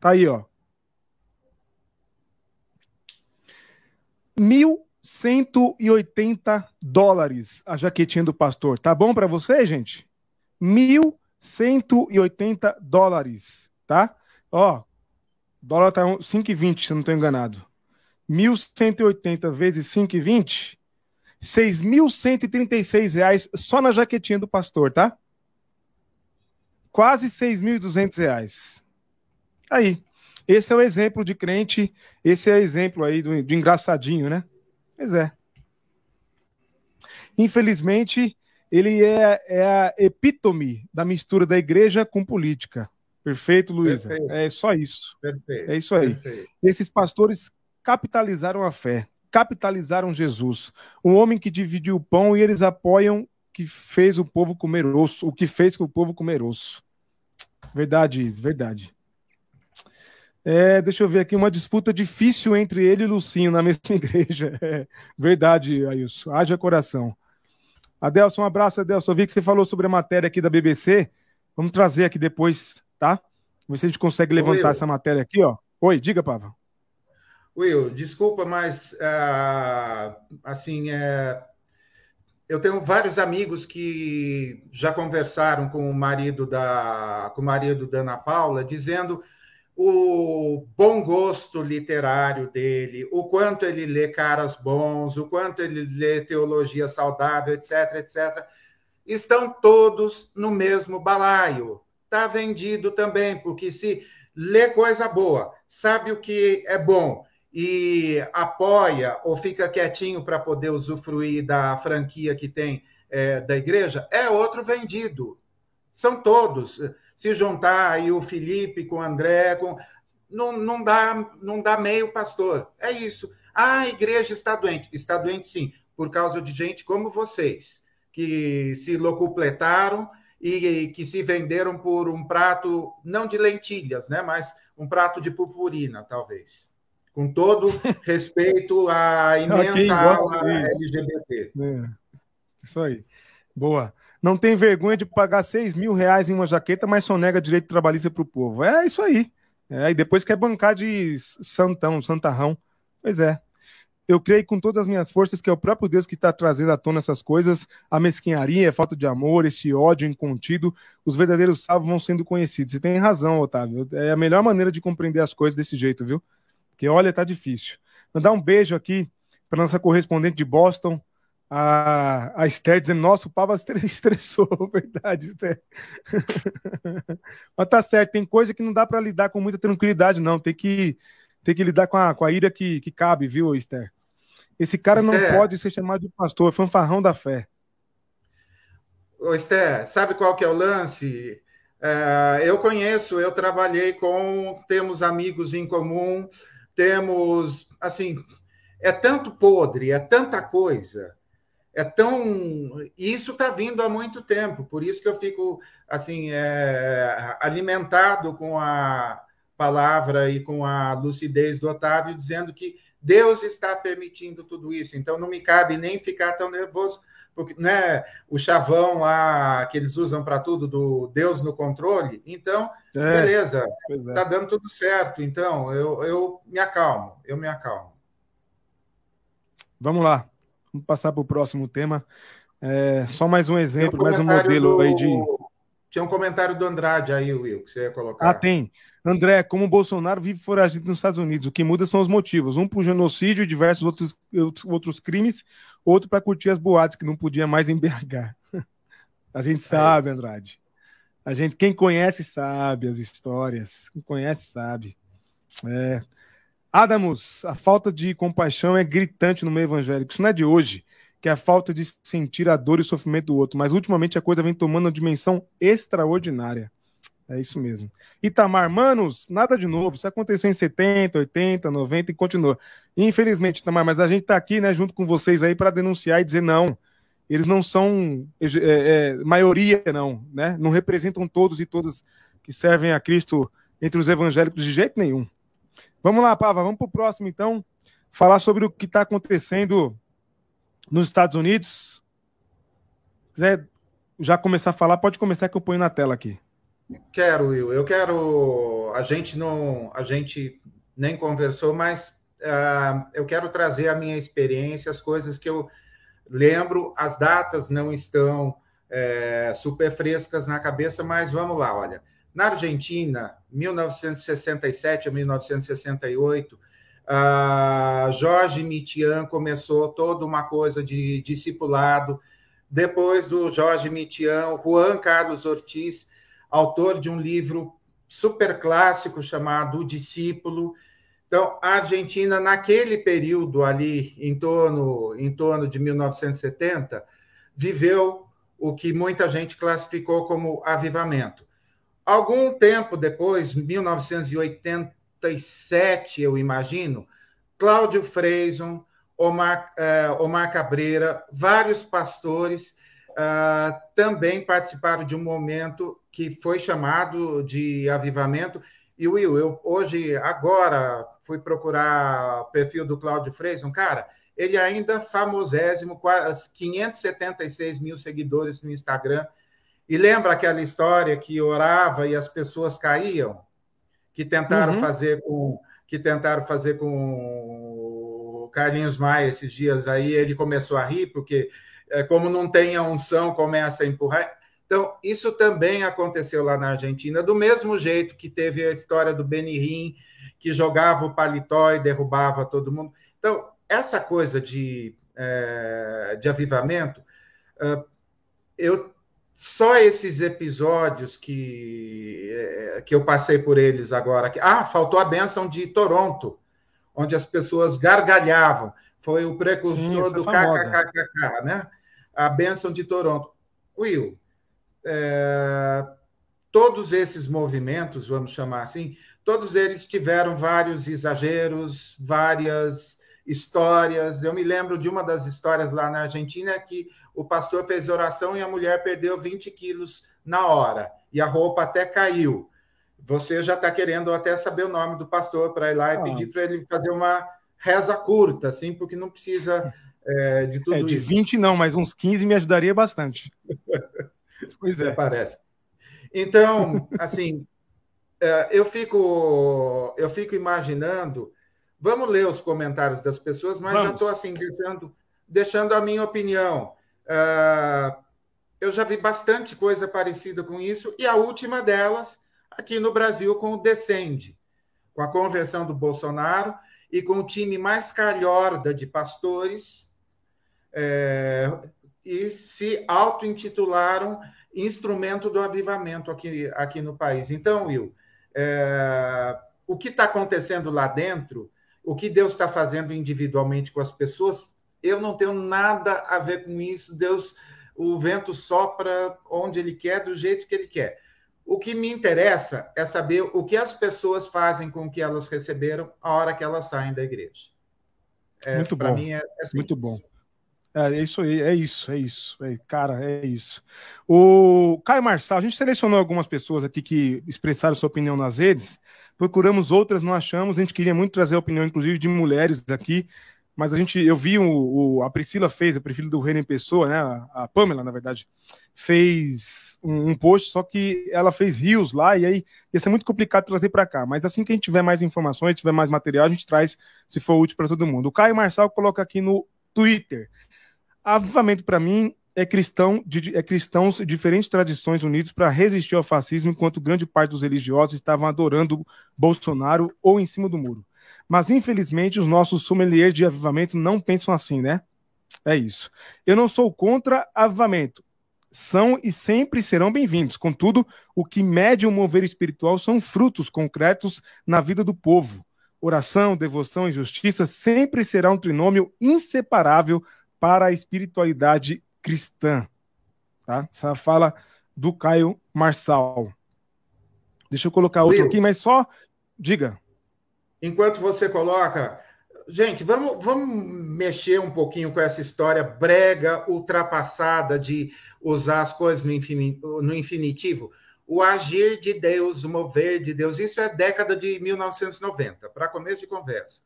Tá aí, ó. 1.180 dólares a jaquetinha do pastor. Tá bom para você, gente? 1.180 dólares, tá? Ó, dólar tá 5,20, se não estou enganado. 1.180 vezes 5,20 6.136 reais só na jaquetinha do pastor, tá? Quase 6.200 reais. Aí. Esse é o exemplo de crente, esse é o exemplo aí do, de engraçadinho, né? Pois é. Infelizmente, ele é, é a epítome da mistura da igreja com política. Perfeito, Luísa? É só isso. Perfeito. É isso aí. Perfeito. Esses pastores capitalizaram a fé capitalizaram Jesus. Um homem que dividiu o pão e eles apoiam que fez o povo comer osso, o que fez com o povo comer osso. Verdade, isso, verdade. É, deixa eu ver aqui, uma disputa difícil entre ele e Lucinho na mesma igreja. É, verdade, Ailson. Haja coração. Adelson, um abraço, Adelson. Eu vi que você falou sobre a matéria aqui da BBC. Vamos trazer aqui depois, tá? Ver se a gente consegue levantar Oi, essa matéria aqui, ó. Oi, diga, Pava. Will, desculpa, mas uh, assim, uh, eu tenho vários amigos que já conversaram com o marido da, com o marido da Ana Paula, dizendo o bom gosto literário dele, o quanto ele lê caras bons, o quanto ele lê teologia saudável, etc, etc, estão todos no mesmo balaio. Está vendido também, porque se lê coisa boa, sabe o que é bom e apoia ou fica quietinho para poder usufruir da franquia que tem é, da igreja, é outro vendido. São todos. Se juntar aí o Felipe com o André, com... Não, não, dá, não dá meio pastor. É isso. Ah, a igreja está doente. Está doente, sim, por causa de gente como vocês, que se locupletaram e que se venderam por um prato, não de lentilhas, né, mas um prato de purpurina, talvez. Com todo respeito à imensa ala LGBT. É. Isso aí. Boa. Não tem vergonha de pagar 6 mil reais em uma jaqueta, mas sonega direito trabalhista para o povo. É isso aí. É, e depois quer bancar de santão, santarrão. Pois é. Eu creio com todas as minhas forças que é o próprio Deus que está trazendo à tona essas coisas, a mesquinharia, a falta de amor, esse ódio incontido, os verdadeiros salvos vão sendo conhecidos. Você tem razão, Otávio. É a melhor maneira de compreender as coisas desse jeito, viu? Porque olha, tá difícil. Mandar um beijo aqui para nossa correspondente de Boston, a, a Esther dizendo, nossa, o Pava estressou, verdade, Esther. Mas tá certo, tem coisa que não dá para lidar com muita tranquilidade, não. Tem que, tem que lidar com a, com a ira que, que cabe, viu, Esther? Esse cara não Esther, pode ser chamado de pastor, fanfarrão da fé. Ô, Esther, sabe qual que é o lance? É, eu conheço, eu trabalhei com, temos amigos em comum, temos, assim, é tanto podre, é tanta coisa, é tão. Isso está vindo há muito tempo, por isso que eu fico, assim, é, alimentado com a palavra e com a lucidez do Otávio, dizendo que Deus está permitindo tudo isso, então não me cabe nem ficar tão nervoso, né, o chavão lá que eles usam para tudo, do Deus no controle, então, é, beleza, está é. Tá dando tudo certo, então eu, eu me acalmo, eu me acalmo. Vamos lá, vamos passar para o próximo tema. É, só mais um exemplo, um mais um modelo do... aí de. Tinha um comentário do Andrade aí, Will, que você ia colocar. Ah, tem. André, como o Bolsonaro vive foragido nos Estados Unidos, o que muda são os motivos. Um por genocídio e diversos outros, outros crimes, outro para curtir as boates que não podia mais embriagar. A gente sabe, Andrade. A gente, quem conhece sabe as histórias. Quem conhece sabe. É. Adamos, a falta de compaixão é gritante no meio evangélico. Isso não é de hoje, que é a falta de sentir a dor e o sofrimento do outro. Mas ultimamente a coisa vem tomando uma dimensão extraordinária. É isso mesmo. Itamar, manos, nada de novo. Isso aconteceu em 70, 80, 90 e continua. Infelizmente, Itamar, mas a gente está aqui, né, junto com vocês aí para denunciar e dizer não. Eles não são é, é, maioria, não, né? Não representam todos e todas que servem a Cristo entre os evangélicos de jeito nenhum. Vamos lá, Pava, vamos para o próximo, então. Falar sobre o que está acontecendo nos Estados Unidos. Se quiser já começar a falar, pode começar que eu ponho na tela aqui. Quero, Will. Eu quero. A gente não, a gente nem conversou, mas uh, eu quero trazer a minha experiência, as coisas que eu lembro. As datas não estão é, super frescas na cabeça, mas vamos lá, olha. Na Argentina, 1967 a 1968, uh, Jorge Mitian começou toda uma coisa de discipulado. Depois do Jorge Mitian, Juan Carlos Ortiz autor de um livro super clássico chamado O Discípulo. Então, a Argentina, naquele período ali, em torno, em torno de 1970, viveu o que muita gente classificou como avivamento. Algum tempo depois, 1987, eu imagino, Cláudio Freison, Omar, eh, Omar Cabreira, vários pastores uh, também participaram de um momento que foi chamado de avivamento. E Will, eu hoje, agora, fui procurar o perfil do Cláudio Freison, cara, ele ainda famosésimo, quase 576 mil seguidores no Instagram. E lembra aquela história que orava e as pessoas caíam? Que tentaram uhum. fazer com que tentaram fazer com o Carlinhos Maia esses dias aí, ele começou a rir, porque é, como não tem a unção, começa a empurrar. Então, isso também aconteceu lá na Argentina, do mesmo jeito que teve a história do Benihim, que jogava o paletó e derrubava todo mundo. Então, essa coisa de, é, de avivamento, é, eu só esses episódios que, é, que eu passei por eles agora. Ah, faltou a benção de Toronto, onde as pessoas gargalhavam. Foi o precursor Sim, do KKKK, né? a benção de Toronto. Will, é, todos esses movimentos, vamos chamar assim, todos eles tiveram vários exageros, várias histórias. Eu me lembro de uma das histórias lá na Argentina que o pastor fez oração e a mulher perdeu 20 quilos na hora e a roupa até caiu, você já está querendo até saber o nome do pastor para ir lá e ah. pedir para ele fazer uma reza curta, assim, porque não precisa é, de tudo é, de isso. De 20 não, mas uns 15 me ajudaria bastante. pois é. Parece. Então, assim, é, eu fico, eu fico imaginando. Vamos ler os comentários das pessoas, mas Vamos. já estou assim deixando, deixando a minha opinião. Uh, eu já vi bastante coisa parecida com isso, e a última delas, aqui no Brasil, com o Descende, com a conversão do Bolsonaro e com o time mais calhorda de pastores, é, e se auto-intitularam instrumento do avivamento aqui, aqui no país. Então, Will, é, o que está acontecendo lá dentro, o que Deus está fazendo individualmente com as pessoas, eu não tenho nada a ver com isso. Deus, o vento sopra onde ele quer, do jeito que ele quer. O que me interessa é saber o que as pessoas fazem com o que elas receberam a hora que elas saem da igreja. É, Muito bom. Mim é, é Muito bom. É, é isso aí, é isso, é isso. É, cara, é isso. O Caio Marçal, a gente selecionou algumas pessoas aqui que expressaram sua opinião nas redes, procuramos outras, não achamos. A gente queria muito trazer a opinião, inclusive, de mulheres aqui, mas a gente, eu vi o, o a Priscila fez, a Priscila do em Pessoa, né? A, a Pamela, na verdade, fez um, um, post, só que ela fez rios lá, e aí ia ser muito complicado trazer para cá. Mas assim que a gente tiver mais informações, tiver mais material, a gente traz, se for útil para todo mundo. O Caio Marçal coloca aqui no Twitter. Avivamento, para mim, é, cristão, é cristãos de diferentes tradições unidos para resistir ao fascismo, enquanto grande parte dos religiosos estavam adorando Bolsonaro ou em cima do muro. Mas, infelizmente, os nossos sommeliers de avivamento não pensam assim, né? É isso. Eu não sou contra avivamento. São e sempre serão bem-vindos. Contudo, o que mede o mover espiritual são frutos concretos na vida do povo. Oração, devoção e justiça sempre será um trinômio inseparável para a espiritualidade cristã. Tá? Essa fala do Caio Marçal. Deixa eu colocar outro Will, aqui, mas só diga. Enquanto você coloca, gente, vamos, vamos mexer um pouquinho com essa história brega, ultrapassada de usar as coisas no, no infinitivo. O agir de Deus, o mover de Deus, isso é década de 1990, para começo de conversa.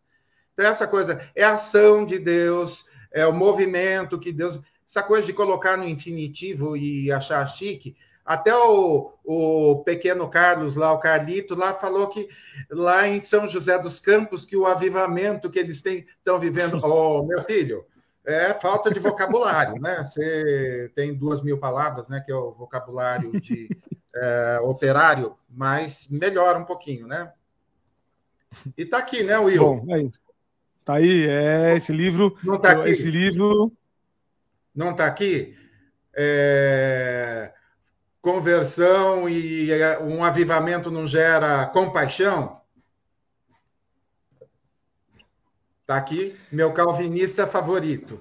Então, essa coisa é ação de Deus, é o movimento que Deus. Essa coisa de colocar no infinitivo e achar chique. Até o, o pequeno Carlos lá, o Carlito, lá falou que lá em São José dos Campos, que o avivamento que eles têm, estão vivendo. Oh, meu filho, é falta de vocabulário, né? Você tem duas mil palavras, né? Que é o vocabulário de é, operário, mas melhora um pouquinho, né? E tá aqui, né, Will? Bom, é isso. Tá aí, é esse livro. Não tá aqui. Esse livro. Não tá aqui? É... Conversão e um avivamento não gera compaixão? Tá aqui, meu calvinista favorito.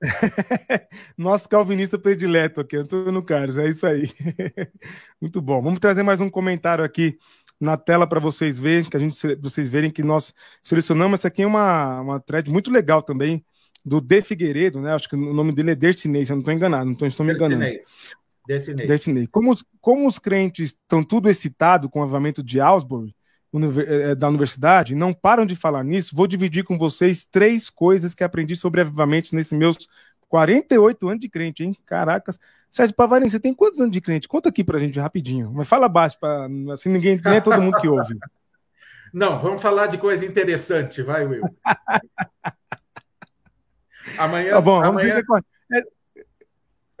Nosso calvinista predileto aqui, Antônio Carlos, é isso aí. Muito bom. Vamos trazer mais um comentário aqui na tela para vocês verem, que a gente vocês verem que nós selecionamos. Essa aqui é uma, uma thread muito legal também, do De Figueiredo, né? Acho que o nome dele é Dercinei, se eu não estou enganado, não estou me enganando. Dercinei. Dercinei. Como, os, como os crentes estão tudo excitados com o avamento de Ausbury, eh, da universidade, não param de falar nisso, vou dividir com vocês três coisas que aprendi sobre avivamentos nesses meus 48 anos de crente, hein? Caracas. Sérgio Pavarini, você tem quantos anos de crente? Conta aqui pra gente rapidinho. Mas fala baixo, pra, assim ninguém, nem é todo mundo que ouve. Não, vamos falar de coisa interessante, vai, Will. amanhã. Tá bom, vamos amanhã...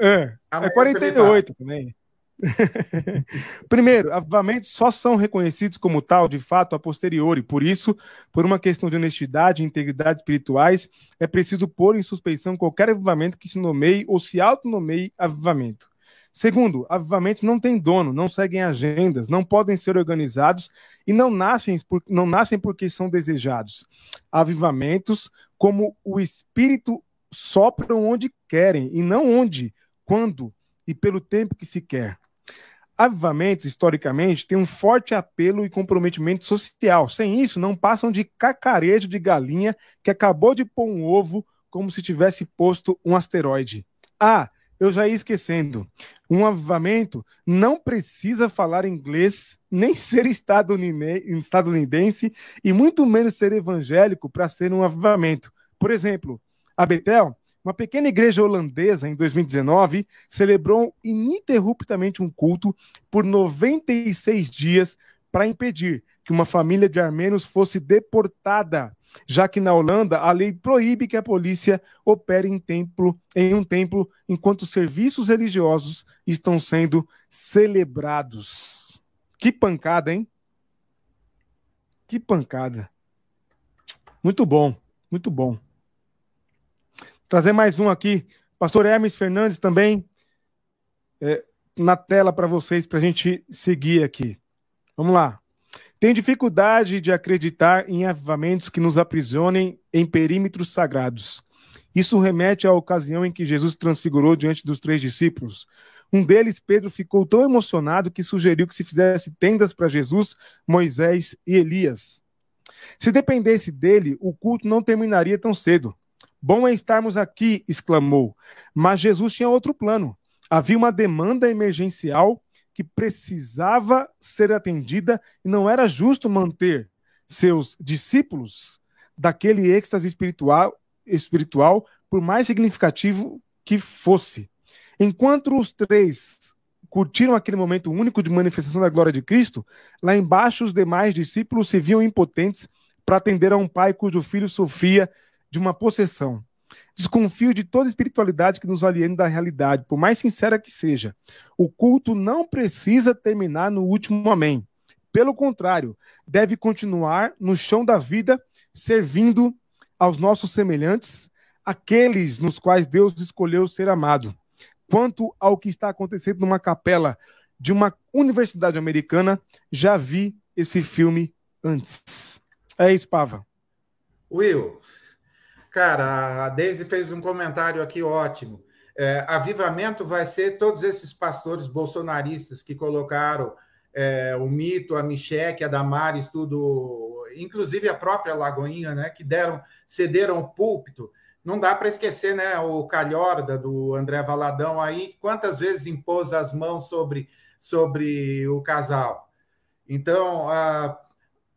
É, é, é 48 também. Primeiro, avivamentos só são reconhecidos como tal, de fato, a posteriori. Por isso, por uma questão de honestidade e integridade espirituais, é preciso pôr em suspeição qualquer avivamento que se nomeie ou se autonomeie avivamento. Segundo, avivamentos não têm dono, não seguem agendas, não podem ser organizados e não nascem, por, não nascem porque são desejados. Avivamentos, como o Espírito, sopram onde querem e não onde, quando e pelo tempo que se quer. Avivamentos, historicamente, têm um forte apelo e comprometimento social. Sem isso, não passam de cacarejo de galinha que acabou de pôr um ovo como se tivesse posto um asteroide. Ah, eu já ia esquecendo. Um avivamento não precisa falar inglês, nem ser estadunidense e muito menos ser evangélico para ser um avivamento. Por exemplo, a Betel, uma pequena igreja holandesa em 2019, celebrou ininterruptamente um culto por 96 dias para impedir que uma família de armênios fosse deportada já que na Holanda a lei proíbe que a polícia opere em, templo, em um templo enquanto serviços religiosos estão sendo celebrados. Que pancada, hein? Que pancada. Muito bom, muito bom. Trazer mais um aqui. Pastor Hermes Fernandes também é, na tela para vocês, para a gente seguir aqui. Vamos lá. Tem dificuldade de acreditar em avivamentos que nos aprisionem em perímetros sagrados. Isso remete à ocasião em que Jesus transfigurou diante dos três discípulos. Um deles, Pedro, ficou tão emocionado que sugeriu que se fizesse tendas para Jesus, Moisés e Elias. Se dependesse dele, o culto não terminaria tão cedo. Bom é estarmos aqui, exclamou. Mas Jesus tinha outro plano. Havia uma demanda emergencial que precisava ser atendida e não era justo manter seus discípulos daquele êxtase espiritual, espiritual, por mais significativo que fosse. Enquanto os três curtiram aquele momento único de manifestação da glória de Cristo, lá embaixo os demais discípulos se viam impotentes para atender a um pai cujo filho sofria de uma possessão. Desconfio de toda espiritualidade que nos aliene da realidade, por mais sincera que seja. O culto não precisa terminar no último amém. Pelo contrário, deve continuar no chão da vida, servindo aos nossos semelhantes, aqueles nos quais Deus escolheu ser amado. Quanto ao que está acontecendo numa capela de uma universidade americana, já vi esse filme antes. É isso, Pava. Will, Cara, a Deise fez um comentário aqui ótimo. É, avivamento vai ser todos esses pastores bolsonaristas que colocaram é, o mito, a Micheque, a Damares, tudo, inclusive a própria Lagoinha, né, que deram, cederam o púlpito. Não dá para esquecer, né, o Calhorda do André Valadão aí, quantas vezes impôs as mãos sobre, sobre o casal. Então, a,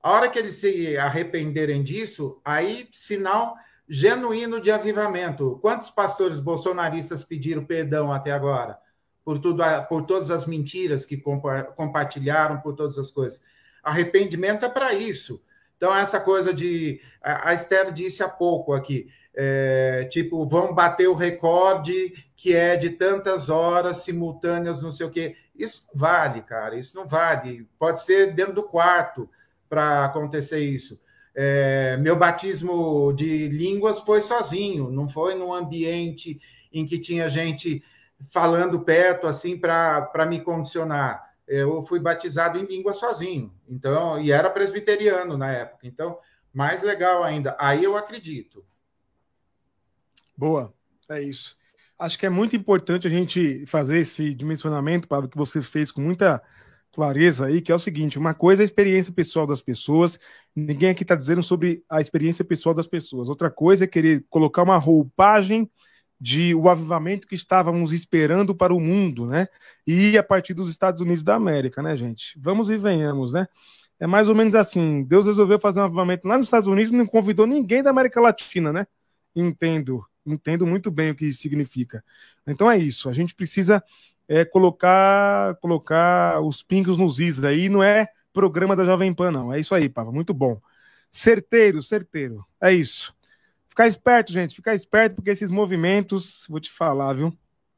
a hora que eles se arrependerem disso, aí sinal genuíno de avivamento. Quantos pastores bolsonaristas pediram perdão até agora? Por, tudo, por todas as mentiras que compartilharam, por todas as coisas. Arrependimento é para isso. Então, essa coisa de. A Esther disse há pouco aqui. É, tipo, vão bater o recorde que é de tantas horas simultâneas, não sei o quê. Isso vale, cara. Isso não vale. Pode ser dentro do quarto para acontecer isso. É, meu batismo de línguas foi sozinho, não foi num ambiente em que tinha gente falando perto assim para me condicionar. Eu fui batizado em língua sozinho, então e era presbiteriano na época. Então, mais legal ainda. Aí eu acredito. Boa, é isso. Acho que é muito importante a gente fazer esse dimensionamento, Pablo, que você fez com muita clareza aí, que é o seguinte: uma coisa é a experiência pessoal das pessoas, ninguém aqui está dizendo sobre a experiência pessoal das pessoas. Outra coisa é querer colocar uma roupagem de o avivamento que estávamos esperando para o mundo, né? E a partir dos Estados Unidos da América, né, gente? Vamos e venhamos, né? É mais ou menos assim: Deus resolveu fazer um avivamento lá nos Estados Unidos e não convidou ninguém da América Latina, né? Entendo, entendo muito bem o que isso significa. Então é isso, a gente precisa é colocar colocar os pingos nos is aí, não é programa da Jovem Pan, não. É isso aí, Pava, muito bom. Certeiro, certeiro. É isso. Ficar esperto, gente, ficar esperto, porque esses movimentos, vou te falar, viu?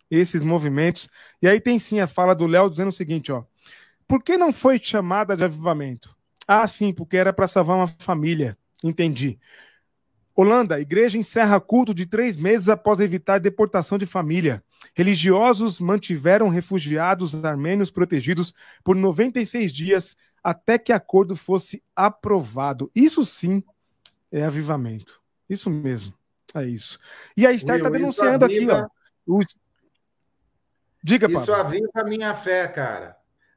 Esses movimentos. E aí tem sim a fala do Léo dizendo o seguinte, ó. Por que não foi chamada de avivamento? Ah, sim, porque era para salvar uma família. Entendi. Holanda, igreja encerra culto de três meses após evitar deportação de família. Religiosos mantiveram refugiados armênios protegidos por 96 dias até que acordo fosse aprovado. Isso sim é avivamento. Isso mesmo. É isso. E a Esther está denunciando aqui, ó. O... Diga, Isso aviva a minha fé, cara.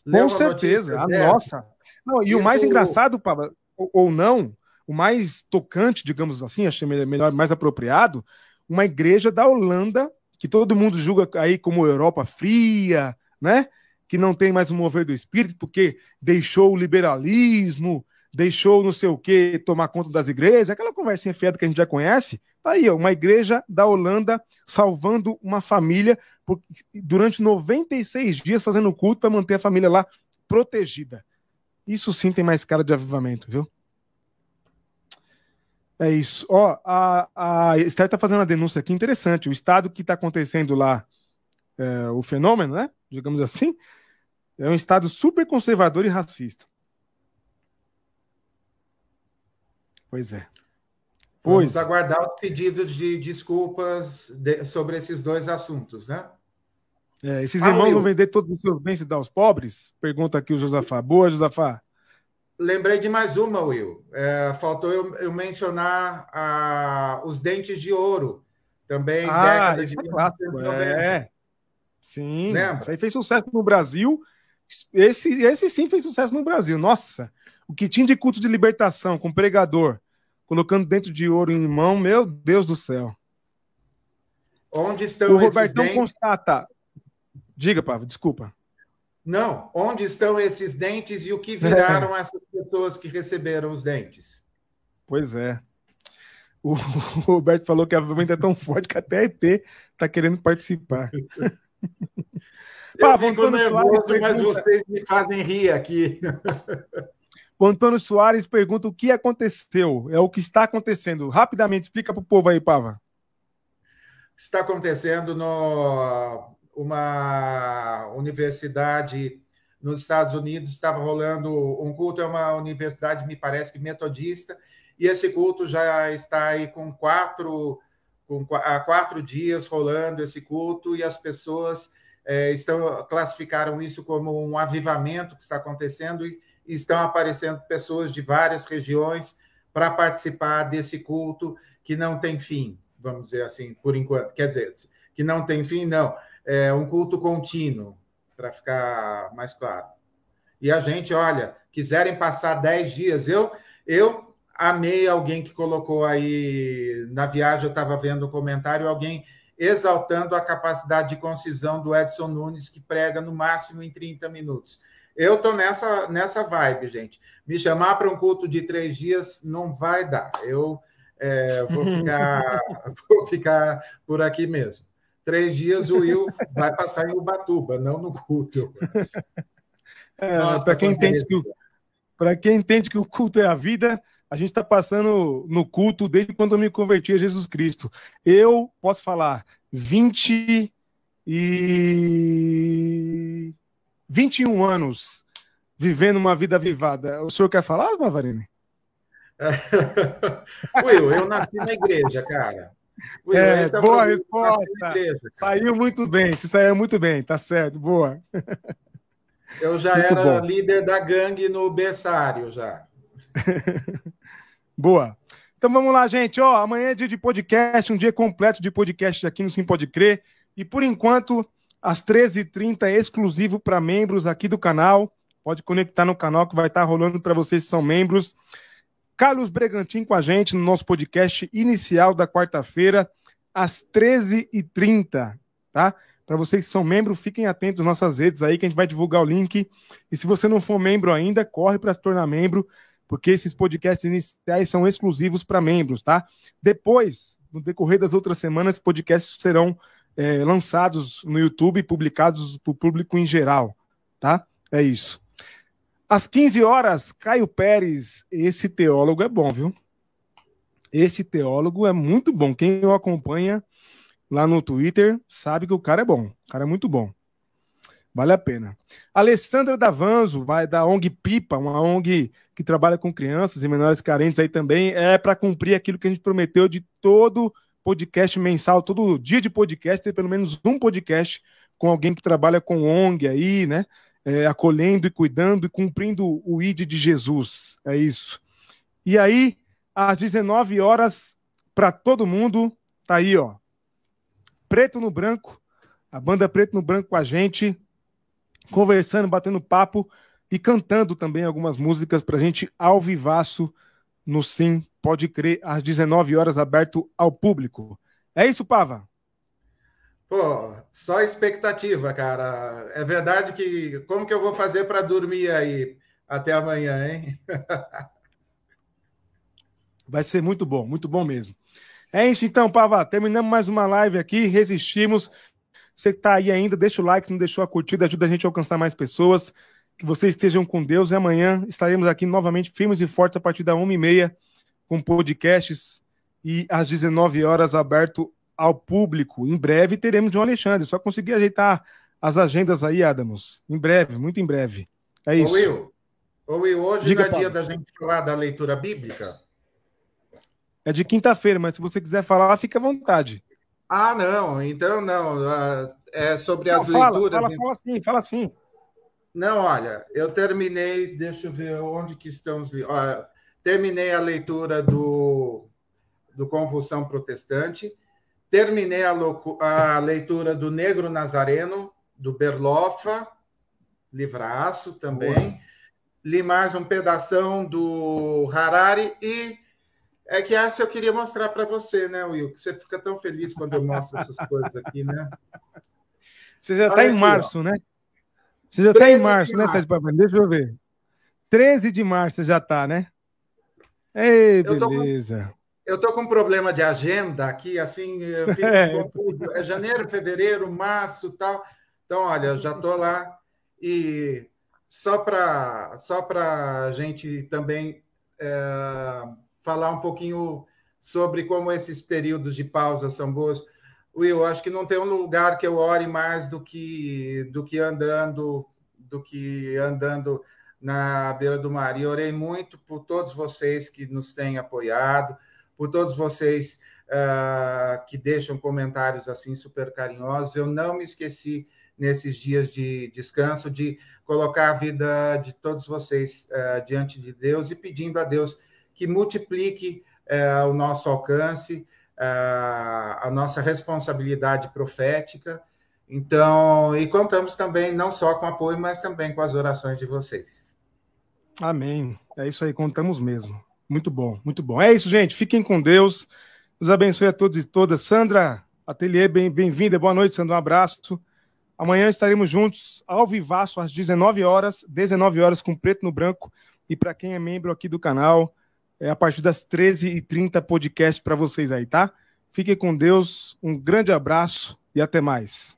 Com certeza. A nossa. Não, e Isso... o mais engraçado, Pablo, ou não, o mais tocante, digamos assim, achei melhor, mais apropriado, uma igreja da Holanda que todo mundo julga aí como Europa fria, né? Que não tem mais o mover do espírito, porque deixou o liberalismo, deixou não sei o que tomar conta das igrejas, aquela conversinha fiada que a gente já conhece. Tá aí, ó, uma igreja da Holanda salvando uma família por, durante 96 dias fazendo culto para manter a família lá protegida. Isso sim tem mais cara de avivamento, viu? É isso. Ó, a, a Esther está fazendo uma denúncia aqui interessante. O estado que está acontecendo lá, é, o fenômeno, né? Digamos assim, é um estado super conservador e racista. Pois é. Pois. Vamos aguardar os pedidos de desculpas de, sobre esses dois assuntos, né? É, esses irmãos vão vender todos os seus bens e dar aos pobres? Pergunta aqui o Josafá. Boa, Josafá. Lembrei de mais uma, Will. É, faltou eu, eu mencionar a, os dentes de ouro. Também ah, de é clássico, é. Sim, Lembra? isso aí fez sucesso no Brasil. Esse, esse sim fez sucesso no Brasil. Nossa, o que tinha de culto de libertação com pregador, colocando dentro de ouro em mão, meu Deus do céu. Onde estão o Robertão dentes? constata. Diga, Pavo, desculpa. Não, onde estão esses dentes e o que viraram é. essas pessoas que receberam os dentes? Pois é. O, Roberto falou que a avivamento é tão forte que até a ET está querendo participar. Eu Pá, fico nervoso, Soares mas pergunta... vocês me fazem rir aqui. O Antônio Soares pergunta o que aconteceu. É o que está acontecendo. Rapidamente, explica para o povo aí, Pava. Está acontecendo no uma universidade nos Estados Unidos, estava rolando um culto, é uma universidade, me parece que metodista, e esse culto já está aí com quatro, com, há quatro dias rolando esse culto, e as pessoas é, estão classificaram isso como um avivamento que está acontecendo, e, estão aparecendo pessoas de várias regiões para participar desse culto que não tem fim, vamos dizer assim, por enquanto. Quer dizer, que não tem fim, não é, um culto contínuo, para ficar mais claro. E a gente, olha, quiserem passar 10 dias, eu, eu amei alguém que colocou aí na viagem, eu estava vendo um comentário, alguém exaltando a capacidade de concisão do Edson Nunes, que prega no máximo em 30 minutos. Eu estou nessa, nessa vibe, gente. Me chamar para um culto de três dias não vai dar. Eu é, vou, ficar, vou ficar por aqui mesmo três dias o Will vai passar em Ubatuba, não no culto. É, para quem, entende que o, quem entende que o culto é a vida, a gente está passando no culto desde quando eu me converti a Jesus Cristo. Eu posso falar 20 e 21 anos vivendo uma vida avivada. O senhor quer falar, Mavarini? Will, eu nasci na igreja, cara. É, boa resposta. Saiu muito bem, se saiu muito bem, tá certo, boa. Eu já muito era bom. líder da gangue no berçário já. boa. Então vamos lá, gente. Ó, amanhã é dia de podcast, um dia completo de podcast aqui no Sim Pode Crer. E por enquanto, às 13h30 é exclusivo para membros aqui do canal. Pode conectar no canal que vai estar rolando para vocês que são membros. Carlos Bregantin com a gente no nosso podcast inicial da quarta-feira, às 13h30, tá? Para vocês que são membros, fiquem atentos às nossas redes aí, que a gente vai divulgar o link. E se você não for membro ainda, corre para se tornar membro, porque esses podcasts iniciais são exclusivos para membros, tá? Depois, no decorrer das outras semanas, podcasts serão é, lançados no YouTube e publicados para o público em geral, tá? É isso. Às 15 horas, Caio Pérez, esse teólogo é bom, viu? Esse teólogo é muito bom. Quem o acompanha lá no Twitter sabe que o cara é bom. O cara é muito bom. Vale a pena. Alessandra Davanzo, vai da ONG Pipa, uma ONG que trabalha com crianças e menores carentes aí também, é para cumprir aquilo que a gente prometeu de todo podcast mensal, todo dia de podcast, ter pelo menos um podcast com alguém que trabalha com ONG aí, né? É, acolhendo e cuidando e cumprindo o ID de Jesus. É isso. E aí, às 19 horas, para todo mundo, tá aí, ó. Preto no Branco, a banda Preto no Branco com a gente, conversando, batendo papo e cantando também algumas músicas para a gente ao vivaço no Sim Pode Crer, às 19 horas, aberto ao público. É isso, Pava? Pô, só expectativa, cara. É verdade que como que eu vou fazer para dormir aí até amanhã, hein? Vai ser muito bom, muito bom mesmo. É isso então, Pava. Terminamos mais uma live aqui, resistimos. Você que está aí ainda, deixa o like, se não deixou a curtida, ajuda a gente a alcançar mais pessoas. Que vocês estejam com Deus e amanhã estaremos aqui novamente, firmes e fortes, a partir da 1h30, com podcasts e às 19 horas aberto ao público. Em breve teremos João Alexandre. Só conseguir ajeitar as agendas aí, Adamos. Em breve, muito em breve. É isso. Ô Will, Ô Will hoje Diga, não é dia da gente falar da leitura bíblica? É de quinta-feira, mas se você quiser falar, fica à vontade. Ah, não. Então, não. Ah, é sobre não, as fala, leituras. Fala, fala sim, fala sim. Não, olha, eu terminei, deixa eu ver onde que estão os olha, terminei a leitura do, do Convulsão Protestante, Terminei a, a leitura do Negro Nazareno, do Berloffa, livraço também. Boa. Li mais um pedação do Harari e é que essa eu queria mostrar para você, né, Will? Que você fica tão feliz quando eu mostro essas coisas aqui, né? Você já está em março, ó. né? Você já está em março, né, Sérgio Papai? Deixa eu ver. 13 de março já está, né? Ei, beleza. Eu estou com um problema de agenda aqui, assim, eu fico é. confuso. É janeiro, fevereiro, março tal. Então, olha, já estou lá. E só para só a gente também é, falar um pouquinho sobre como esses períodos de pausa são bons. Will, acho que não tem um lugar que eu ore mais do que do que andando do que andando na beira do mar. E orei muito por todos vocês que nos têm apoiado, por todos vocês uh, que deixam comentários assim super carinhosos. Eu não me esqueci nesses dias de descanso de colocar a vida de todos vocês uh, diante de Deus e pedindo a Deus que multiplique uh, o nosso alcance, a nossa responsabilidade profética. Então, e contamos também não só com apoio, mas também com as orações de vocês. Amém. É isso aí, contamos mesmo. Muito bom, muito bom. É isso, gente. Fiquem com Deus. Nos abençoe a todos e todas. Sandra Atelier, bem-vinda. Boa noite, Sandra. Um abraço. Amanhã estaremos juntos ao vivaço às 19 horas, 19 horas com preto no branco. E para quem é membro aqui do canal, é a partir das 13h30 podcast para vocês aí, tá? Fiquem com Deus. Um grande abraço e até mais.